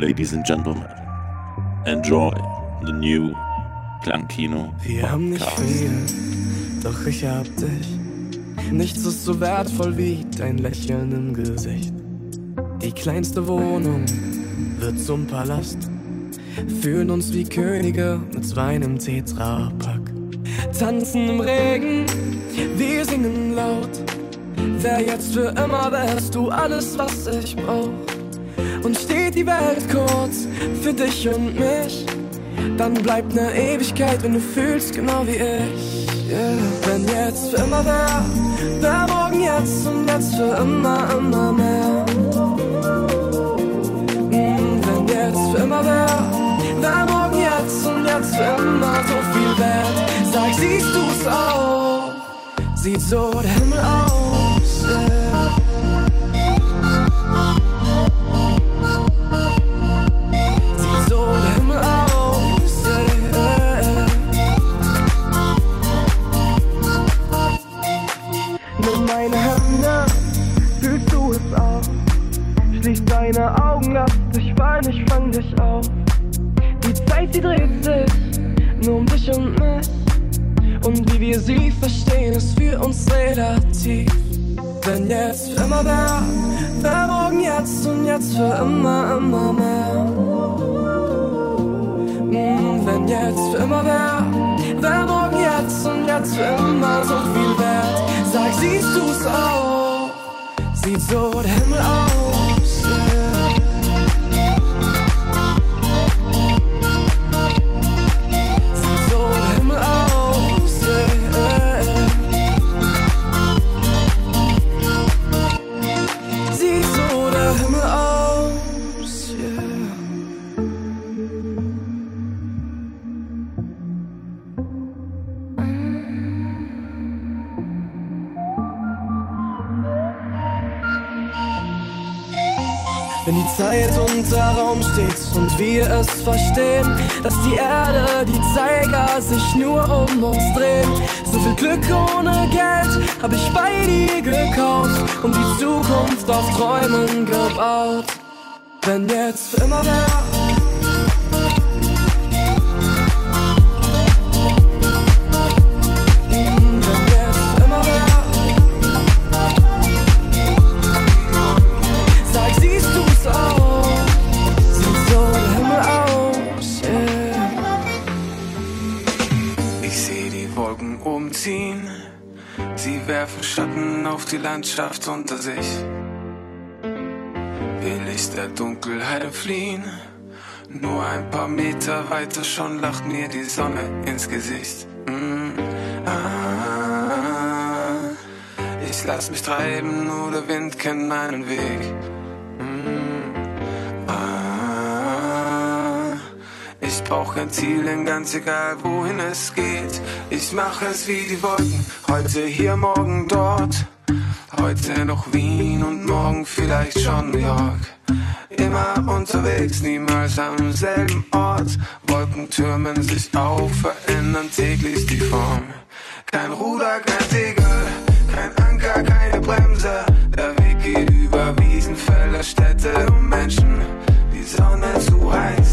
Ladies and Gentlemen, enjoy the new Klangkino. Wir haben nicht viel, doch ich hab dich. Nichts ist so wertvoll wie dein Lächeln im Gesicht. Die kleinste Wohnung wird zum Palast. Fühlen uns wie Könige mit Wein im Tetrapack. Tanzen im Regen, wir singen laut. Wer jetzt für immer wärst du alles, was ich brauch. Und steht die Welt kurz für dich und mich, dann bleibt ne Ewigkeit, wenn du fühlst genau wie ich. Yeah. Wenn jetzt für immer wär, wär morgen jetzt und jetzt für immer, immer mehr. Mm, wenn jetzt für immer wär, wär morgen jetzt und jetzt für immer so viel wert. Sag, siehst du's auch? Sieht so der Himmel aus, auf. Die Zeit, sie dreht sich nur um dich und mich. Und wie wir sie verstehen, ist für uns relativ. Wenn jetzt für immer wär, wär morgen jetzt und jetzt für immer, immer mehr. Mm, wenn jetzt für immer wär, wär morgen jetzt und jetzt für immer so viel wert. Sag, siehst du's auch? Sieht so der Himmel aus, und wir es verstehen, dass die Erde, die Zeiger sich nur um uns drehen. So viel Glück ohne Geld hab ich bei dir gekauft und die Zukunft auf Träumen gebaut. Wenn jetzt für immer wär, Umziehen, sie werfen Schatten auf die Landschaft unter sich. Will ich der Dunkelheit entfliehen? Nur ein paar Meter weiter schon lacht mir die Sonne ins Gesicht. Mm, ah, ich lass mich treiben, nur der Wind kennt meinen Weg. Ich brauch kein Ziel, denn ganz egal wohin es geht. Ich mach es wie die Wolken, heute hier, morgen dort. Heute noch Wien und morgen vielleicht schon New York. Immer unterwegs, niemals am selben Ort. Wolken türmen sich auf, verändern täglich die Form. Kein Ruder, kein Segel, kein Anker, keine Bremse. Der Weg geht über Wiesen, Felder, Städte und Menschen. Die Sonne zu heiß,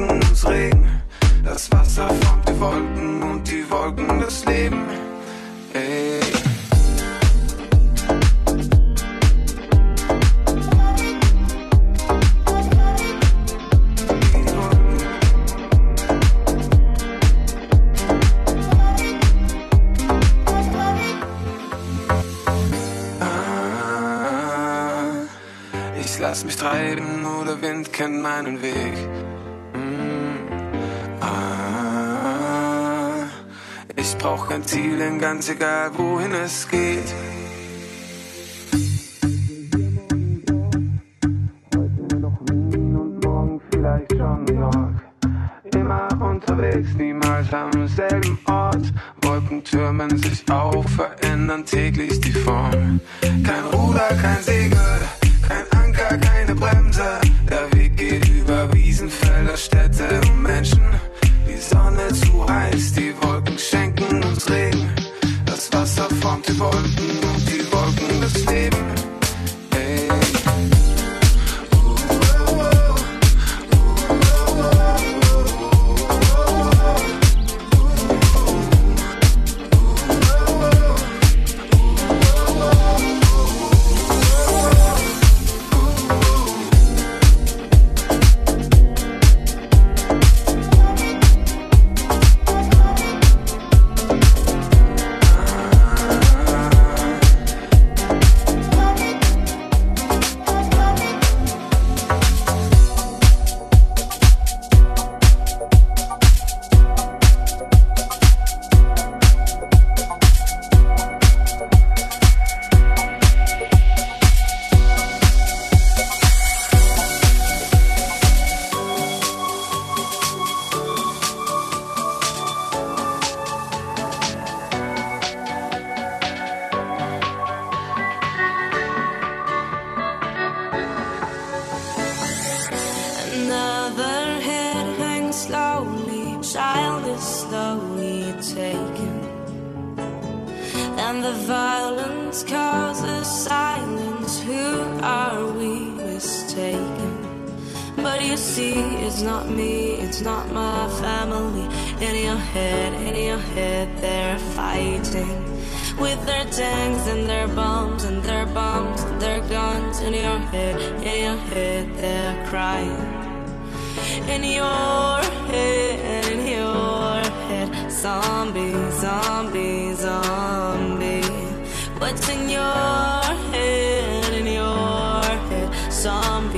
Wolken uns Regen. Das Wasser formt die Wolken und die Wolken das Leben. Ey. Ah, Ich lass mich treiben, nur der Wind kennt meinen Weg. Kein Ziel, denn ganz egal wohin es geht. it's not me, it's not my family. In your head, in your head, they're fighting with their tanks and their bombs and their bombs and their guns. In your head, in your head, they're crying. In your head, in your head, zombie, zombie, zombie. What's in your head, in your head, zombie?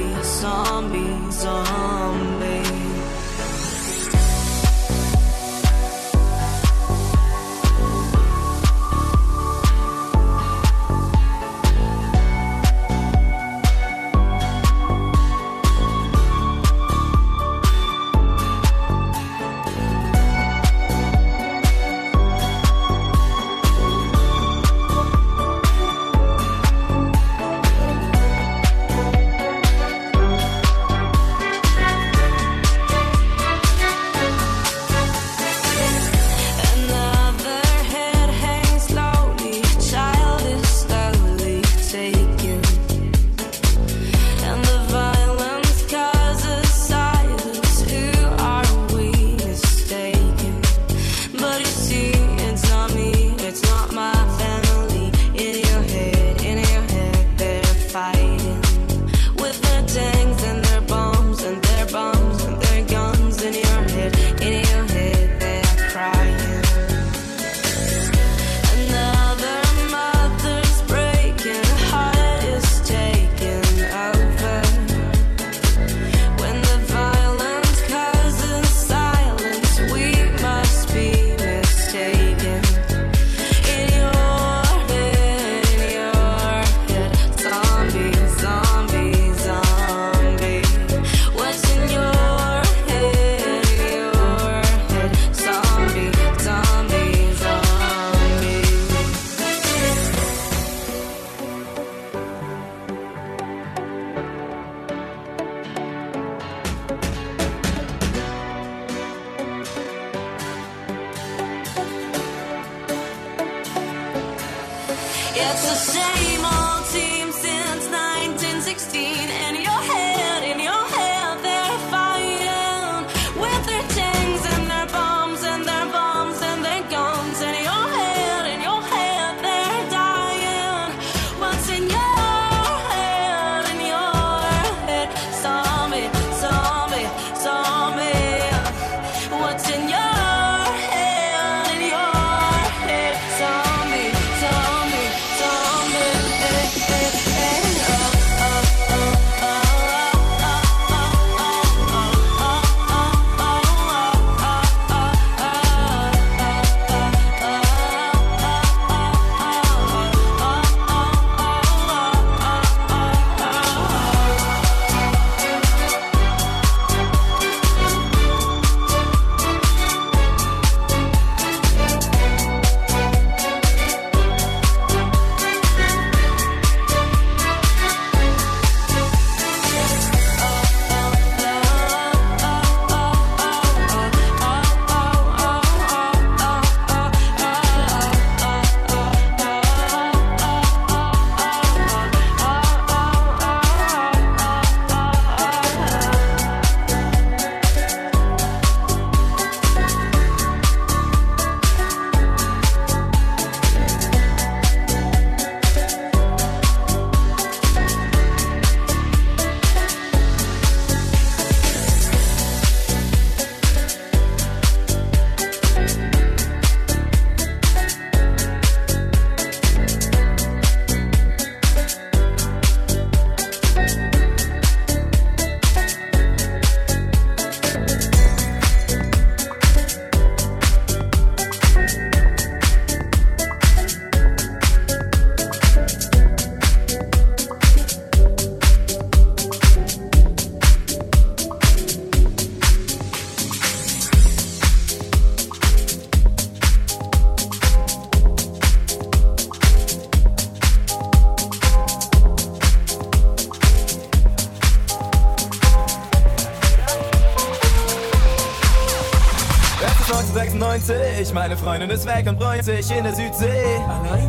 Südsee, ich in der Südsee.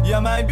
Ja, mein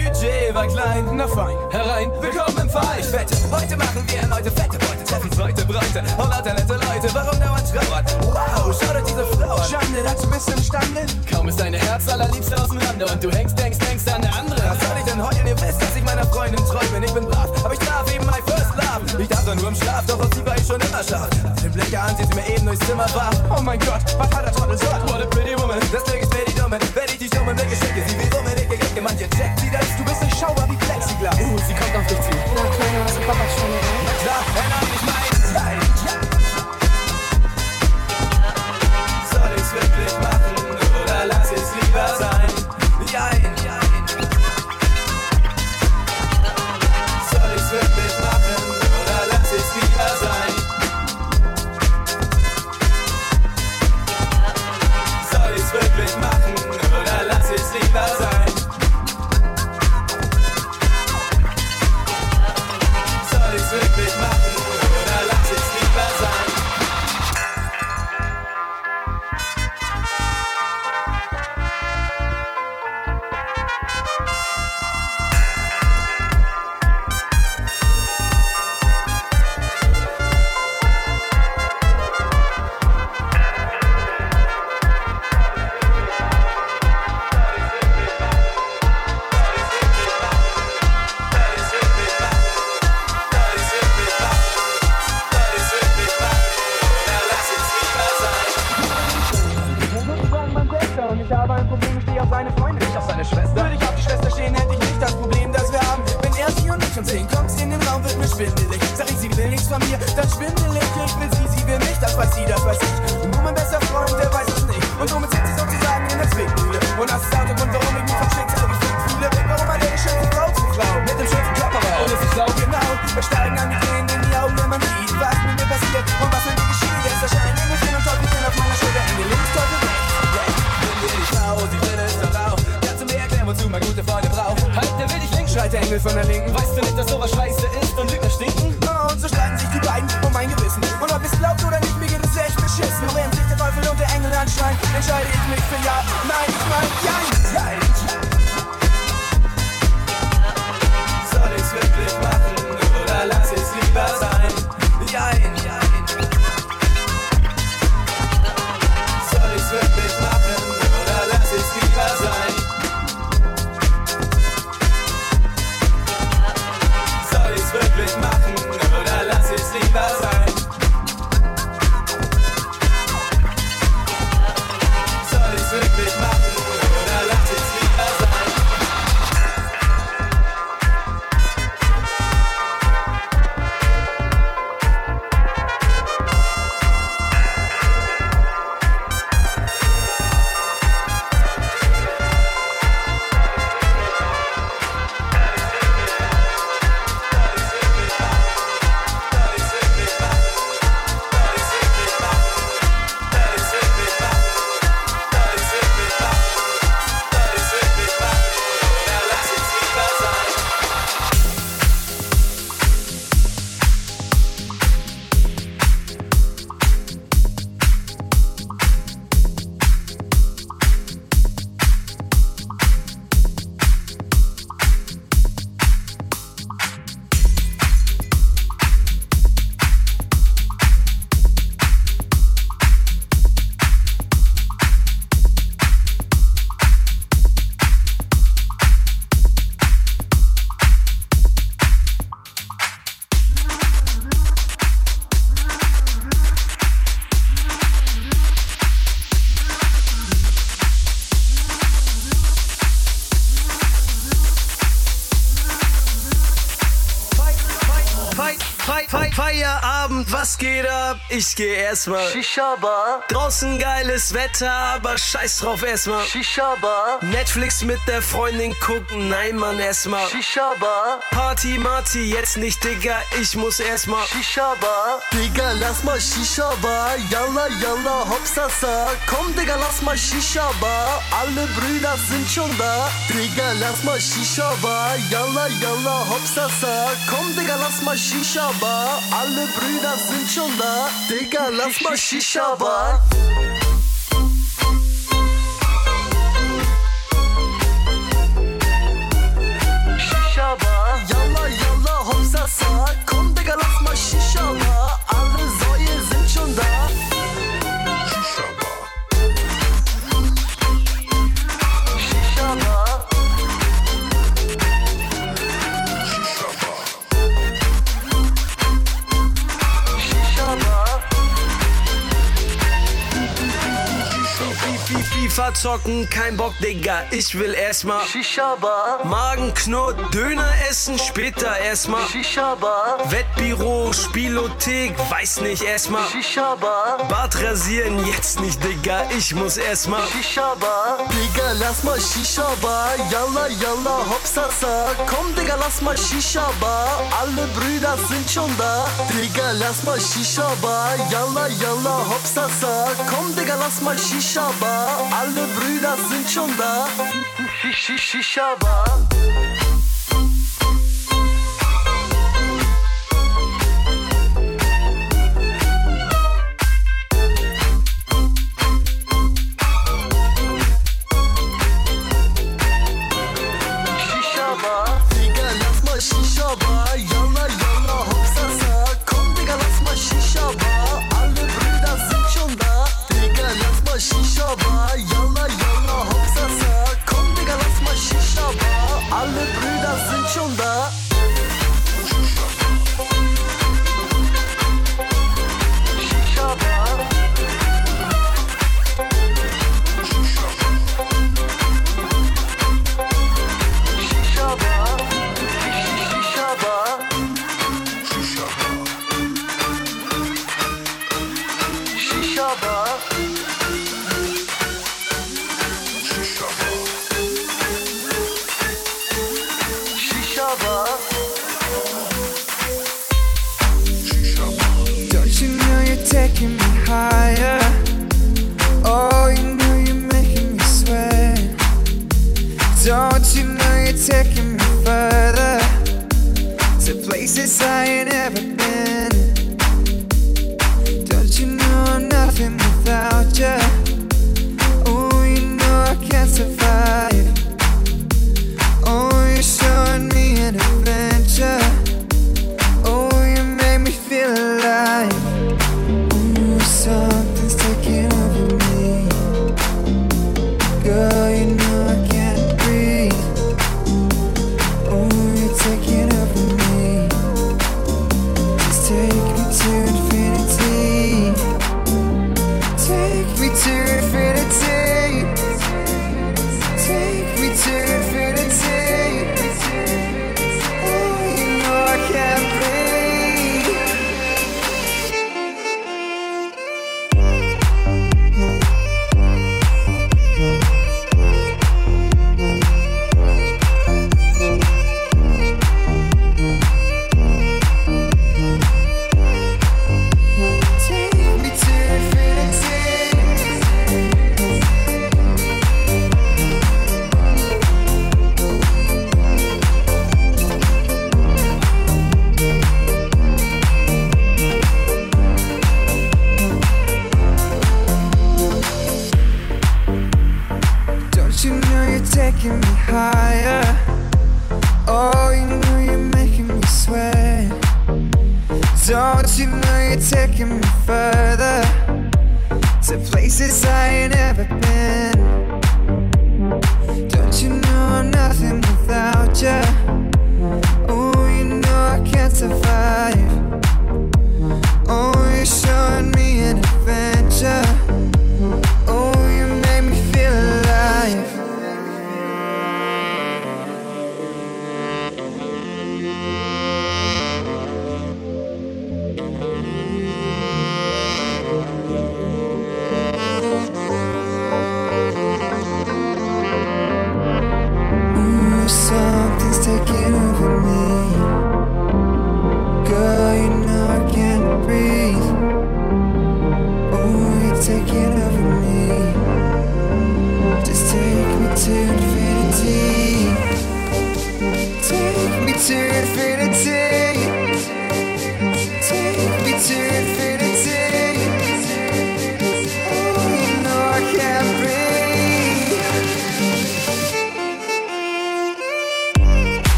Ich entscheide jetzt mich für Ja, Feierabend, was geht ab? Ich geh erstmal Shishaba. Draußen geiles Wetter, aber scheiß drauf erstmal Shishaba. Netflix mit der Freundin gucken, nein Mann erstmal Shishaba. Party Marty, jetzt nicht Digga, ich muss erstmal Shishaba. Digga, lass mal Shishaba. Yalla yalla hopsasa. Komm Digga, lass mal Shishaba. Alle Brüder sind schon da. Digga, lass mal Shishaba. Yalla yalla hopsasa. Komm Digga, lass mal Shishaba. shisha bar Alle Brüder sind schon da Digga, lass mal Shisha bar FIFA zocken, kein Bock, Digga, ich will erstmal Shishaba. Magenknurr, Döner essen, später erstmal Shishaba. Wettbüro, Spielothek, weiß nicht erstmal Shishaba. Bart rasieren, jetzt nicht, Digga, ich muss erstmal Shishaba. Digga, lass mal Shishaba. Yalla yalla hopsasa, komm Digga, lass mal Shishaba. Alle Brüder sind schon da, Digga, lass mal Shishaba. Yalla yalla hopsasa, komm Digga, lass mal Shisha Bar, alle Brüder sind schon da. Shishishishaban.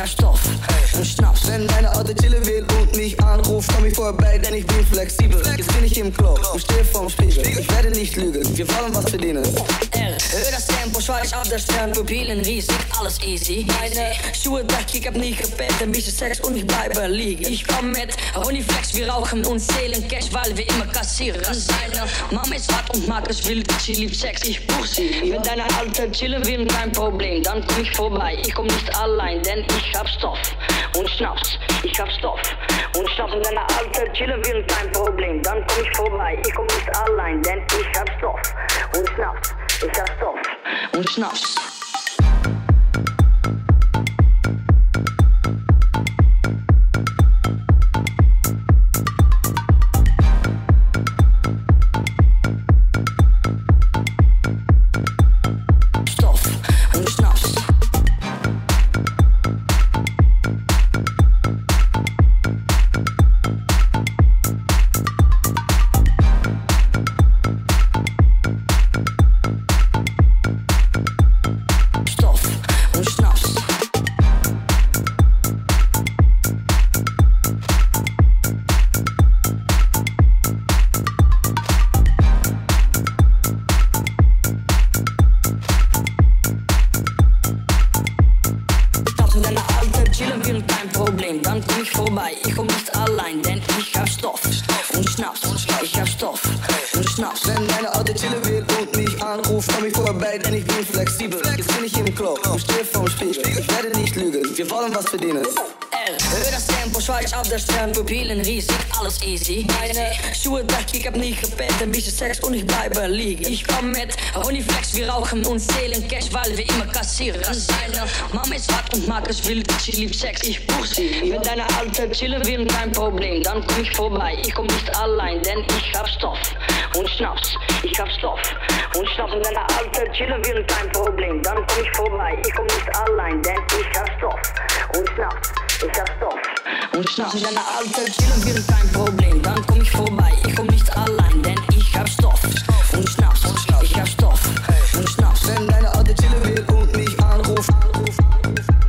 Hab Stoff und Schnaps. Wenn deine Alte chillen will und mich anruft, komm ich vorbei, denn ich bin flexibel. Jetzt bin ich im Club und stehe vorm Spiegel. Ich werde nicht lügen, wir wollen was verdienen. Schwarz auf der Stern, Pupillen riesig, alles easy. Meine Schuhe weg, ich hab nie gepennt, ein bisschen Sex und ich bleibe liegen. Ich komm mit Honeyflex, wir rauchen und zählen Cash, weil wir immer kassieren. Seine Mama ist hart und mag es wild, sie liebt Sex, ich buch sie. Wenn deine Alte chillen will, kein Problem, dann komm ich vorbei. Ich komm nicht allein, denn ich hab Stoff und Schnaps. Ich hab Stoff und Schnaps. Wenn deine Alte chillen will, kein Problem, dann komm ich vorbei. Ich komm nicht allein, denn ich hab Stoff und Schnaps. Ich hab Stoff und schnaufst. Pupillen riesig, alles easy. Meine Schuhe weg, ich hab nie gebeten, ein bisschen Sex und ich bleibe liegen. Ich komm mit Honeyflex, wir rauchen und zählen Cash, weil wir immer kassieren. Seine Mama ist hart und mag es wild, sie liebt Sex, ich buch sie. Mit deiner Alte chillen wir kein Problem, dann komm ich vorbei. Ich komm nicht allein, denn ich hab Stoff und Schnaps. Ich hab Stoff und Schnaps. Mit deiner Alte chillen wir kein Problem, dann komm ich vorbei. Ich komm nicht allein, denn ich hab Stoff und Schnaps. Ich hab Stoff und Schnaps. Mit deiner Alte chillen wir kein Problem, dann komm ich vorbei. Ich komm nicht allein, denn ich hab Stoff und Schnaps. Ich hab Stoff und Schnaps. Wenn deine Alte chillen will und mich anruft. Stoff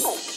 Peace.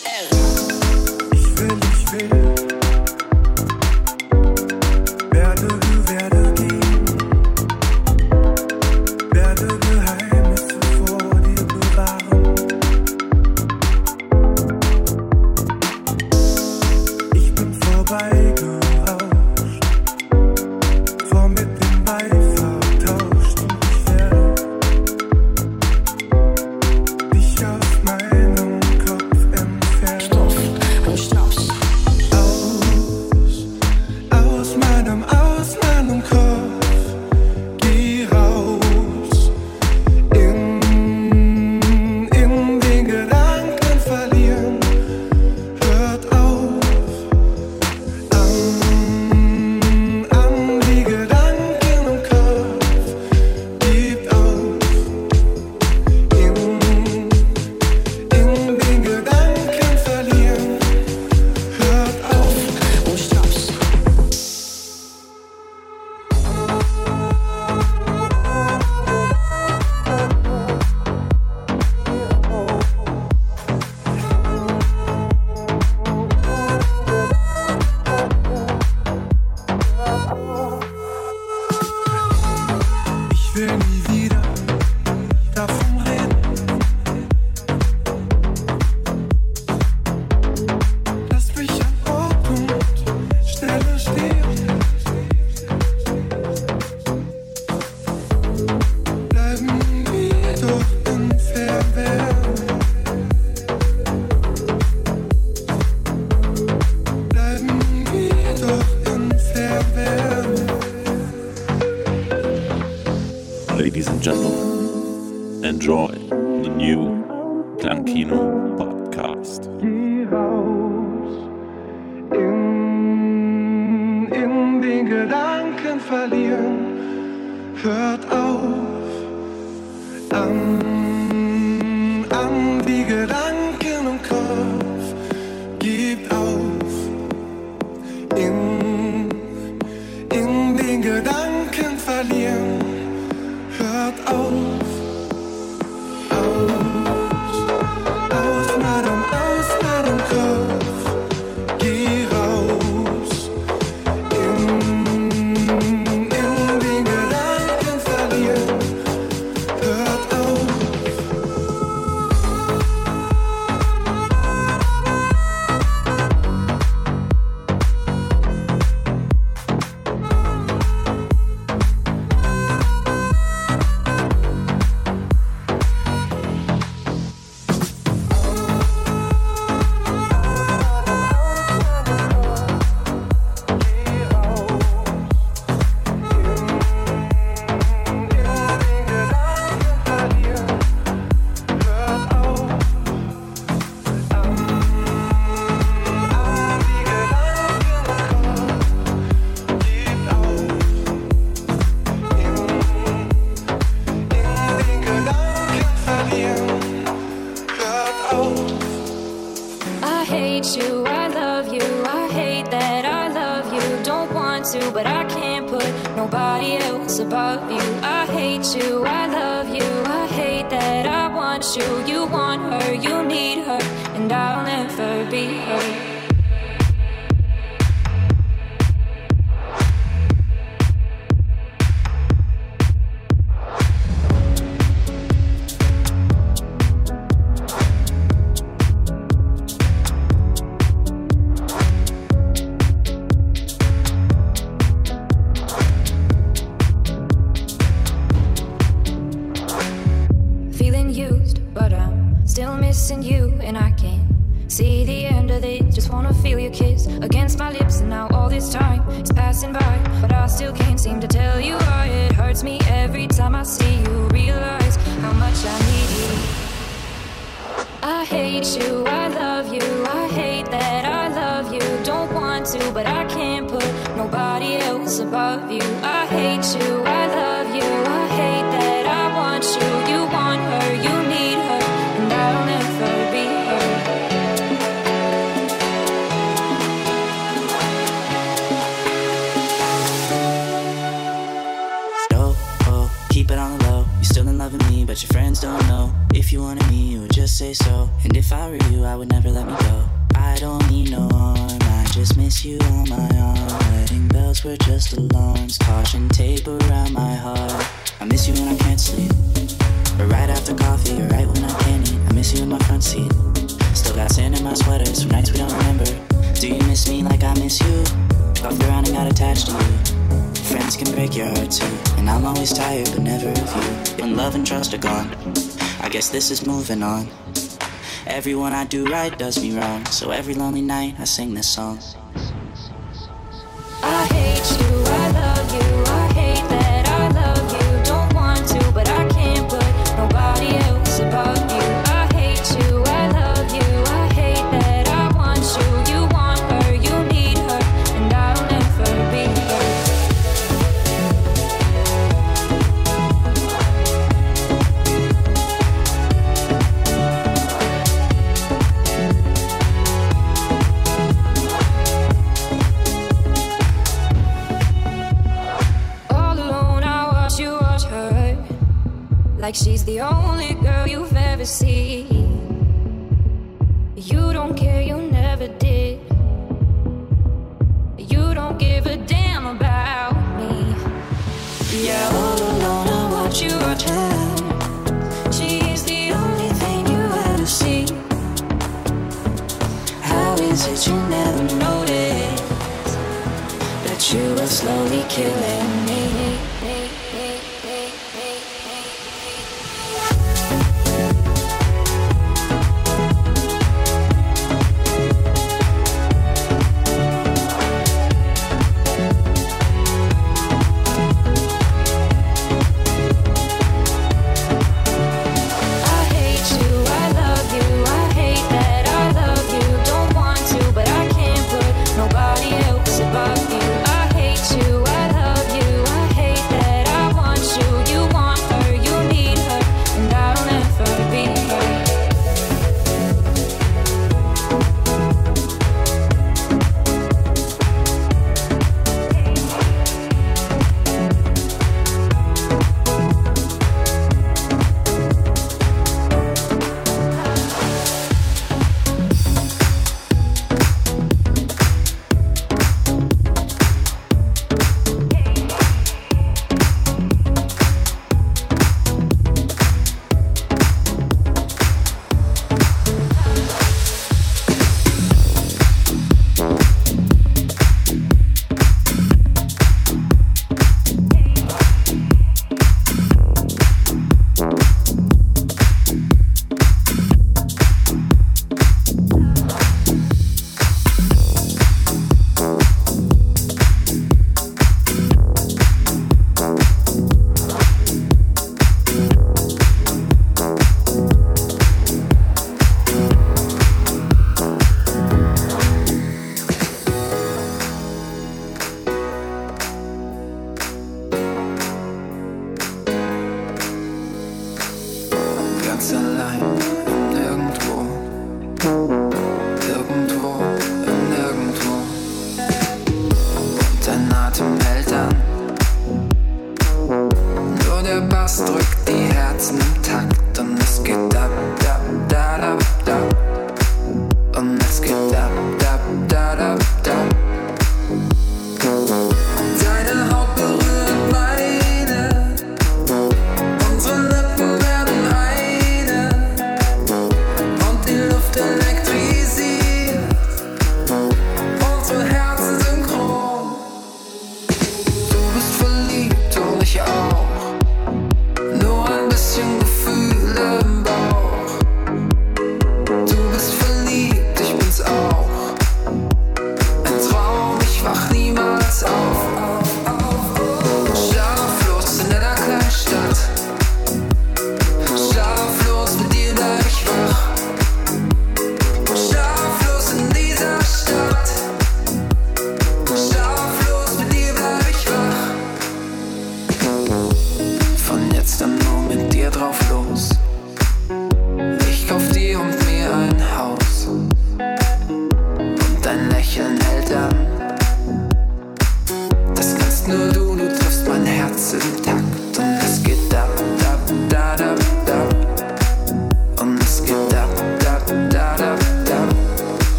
그다 I can't see the end of this. Just wanna feel your kiss against my lips, and now all this time is passing by, but I still can't seem to tell you why it hurts me every time I see you. Realize how much I need you. I hate you, I love you, I hate that I love you. Don't want to, but I can't put nobody else above you. I hate you. I friends don't know. If you wanted me, you would just say so. And if I were you, I would never let me go. I don't need no harm, I just miss you on my arm. Wedding bells were just alarms, caution tape around my heart. I miss you when I can't sleep. Or right after coffee, or right when I can't eat. I miss you in my front seat. Still got sand in my sweaters from nights we don't remember. Do you miss me like I miss you? Buffed around and got attached to you can break your heart too. And I'm always tired, but never of you. When love and trust are gone, I guess this is moving on. Everyone I do right does me wrong. So every lonely night, I sing this song. I hate you. like she's the only girl you've ever seen. You don't care, you never did. You don't give a damn about me. Yeah, all alone, I watch you watch her. She's the only thing you ever see. How is it you never noticed that you were slowly killing me?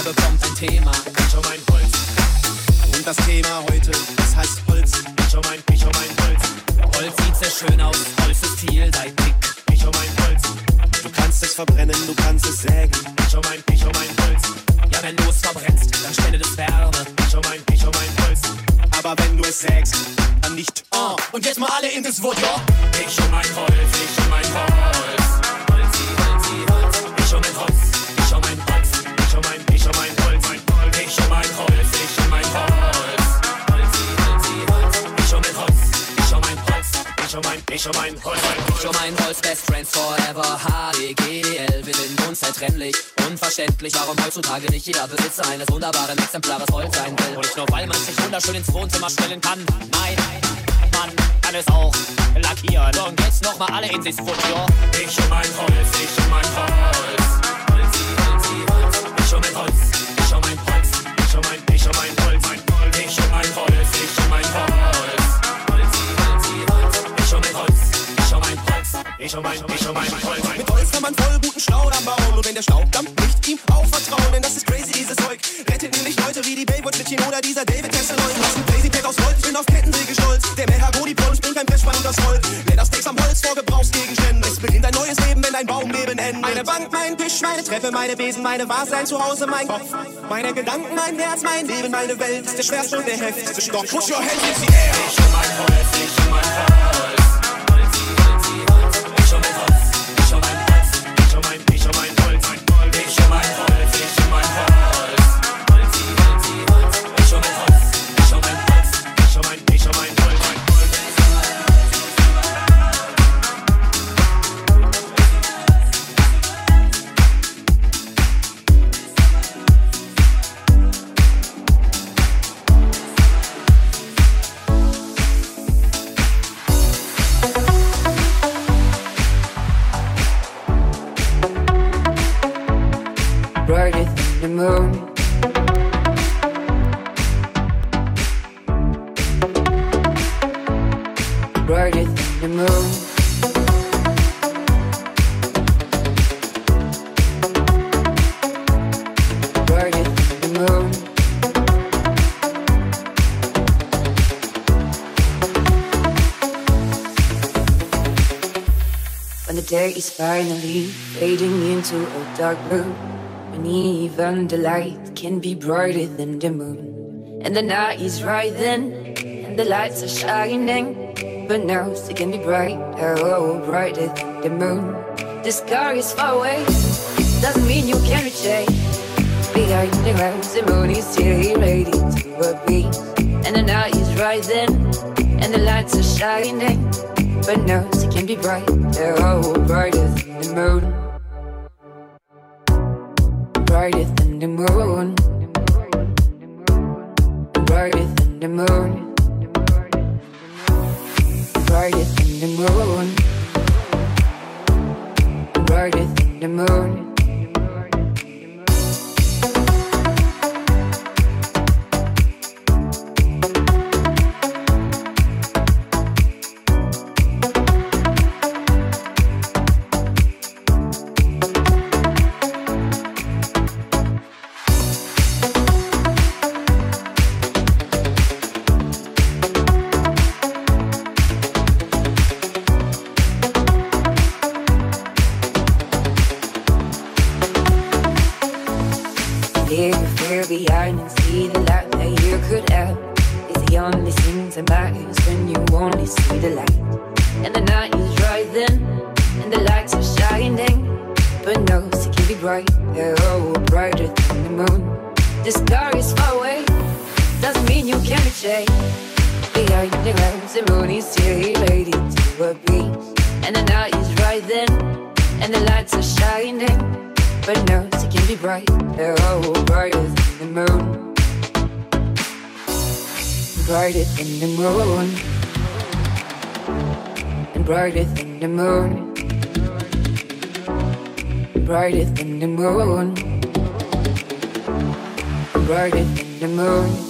Er bekommt ein Thema. Ich um ein Holz. Und das Thema heute, das heißt Holz. Ich um ein, ich um ein Holz. Holz sieht sehr schön aus, Holz ist vielseitig. Ich um ein Holz. Du kannst es verbrennen, du kannst es sägen. Ich um ein, ich um ein Holz. Ja, wenn du es verbrennst, dann spendet es Wärme. Ich um ein, ich um ein Holz. Aber wenn du es sägst, dann nicht. Oh, und jetzt mal alle in das Wort, ja? Ich um ein Holz, ich um ein Holz. Ich um ein, ich um ein Holz. Ich um ein Holz, Best Friends Forever, HDGDL, wir sind unzertrennlich. Unverständlich, warum heutzutage nicht jeder Besitzer eines wunderbaren Exemplares Holz sein will. Und nicht nur, weil man sich wunderschön ins Wohnzimmer stellen kann. Nein, man kann es auch lackieren. Und jetzt nochmal alle in sich. Ich um ein Holz, ich um ein Holz. Holzi, Holzi, Holz. Ich um ein Holz, Ich um ein, ich um ein Holz. Mit Holz kann man voll guten Staudamm bauen. Und wenn der Staubdamm nicht ihm auch vertrauen, denn das ist crazy, dieses Zeug. Rettet nämlich Leute wie die Baywatch-Mädchen oder dieser David Hasselhoff. Was ein crazy Pack aus Holz, ich bin auf Kettensäge stolz. Der Mahagoni-Pol springt kein Brettschwein und das Holz. Leathersteaks am Holz vor Gebrauchsgegenständen. Es beginnt ein neues Leben, wenn ein Baumleben endet. Eine Bank, mein mein Tisch, meine Treppe, meine Besen, meine Vase, ein Zuhause, mein Kopf. Meine Gedanken, mein Herz, mein Leben, meine Welt ist der schwerste und der heftigste Stock. Put your hands in the air. Ich und mein Holz, ich und mein Holz. Is finally fading into a dark blue. when even the light can be brighter than the moon, and the night is rising, and the lights are shining, but now it can be bright, oh, brighter than the moon. The sky is far away, doesn't mean you can't reach it. Behind the clouds, the moon is still ready to appear, and the night is rising, and the lights are shining. But now it can be bright, oh, brighter than the moon. Brighter than the moon. Brighter than the moon. Brighter than the moon. Brighter than the moon.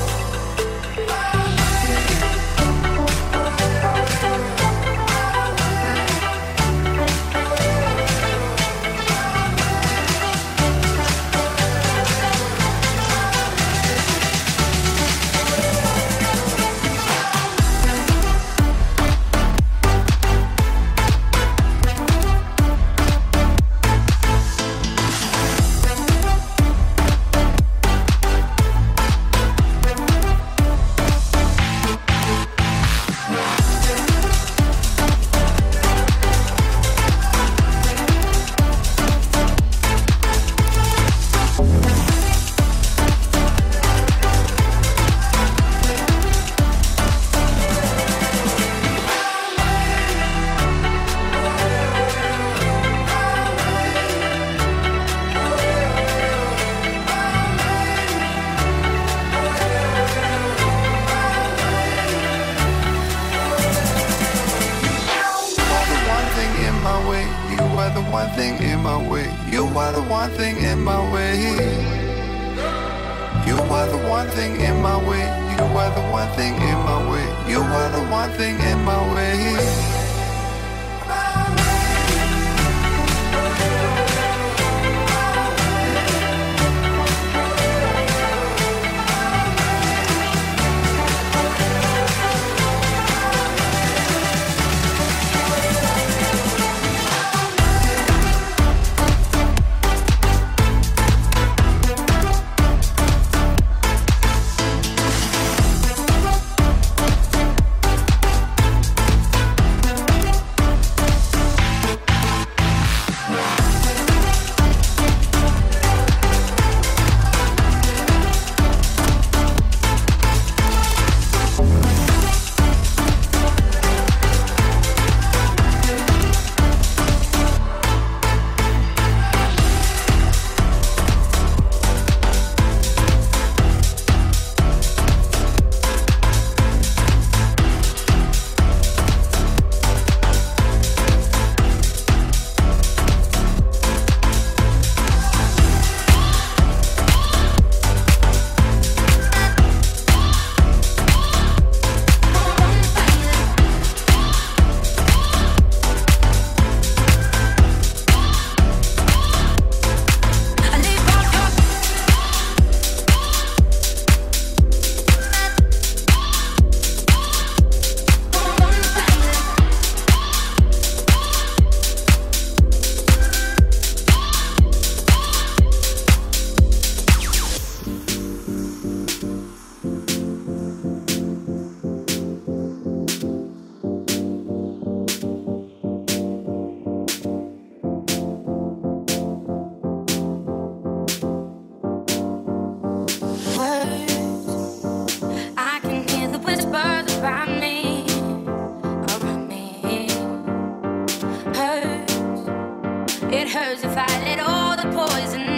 the poison.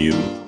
you.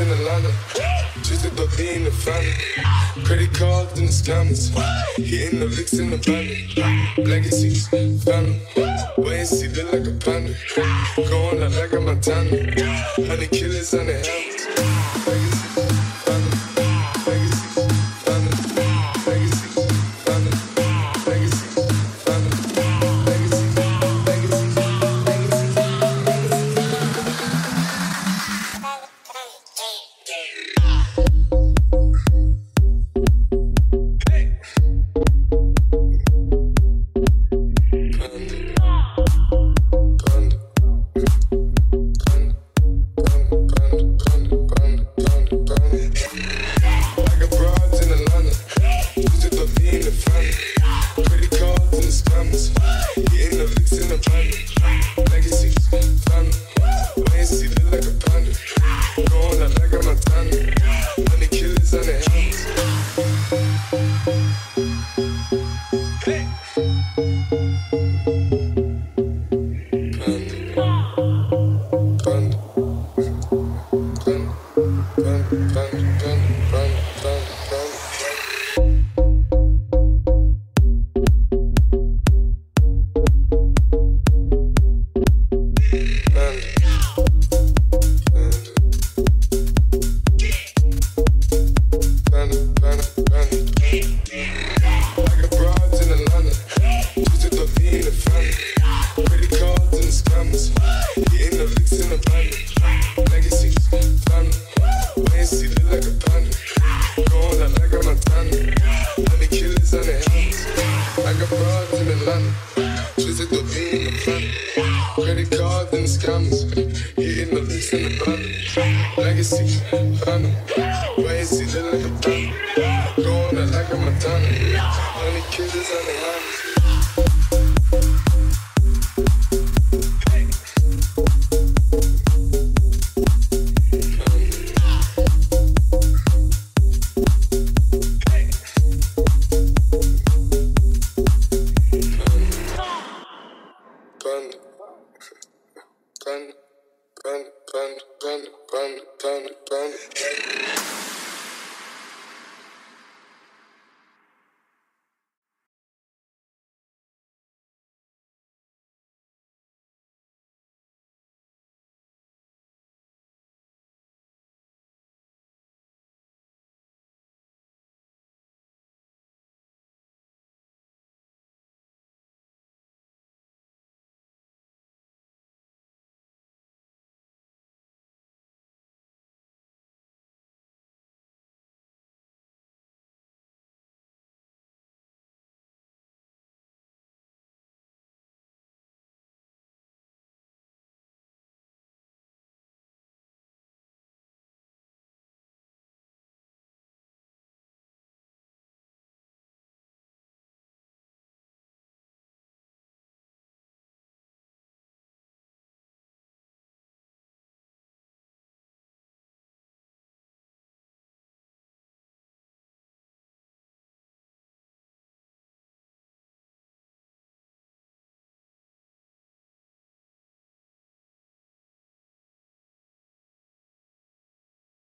in Atlanta. Just a puppy in the family. Credit cards and the scammers. Hitting the licks in the family. legacies, family. Wait and see, look like a panda. Going out like a Montana. Honey killers on the hammer. I got broads in the beat. Credit cards and scams, hitting the loose in the blunt.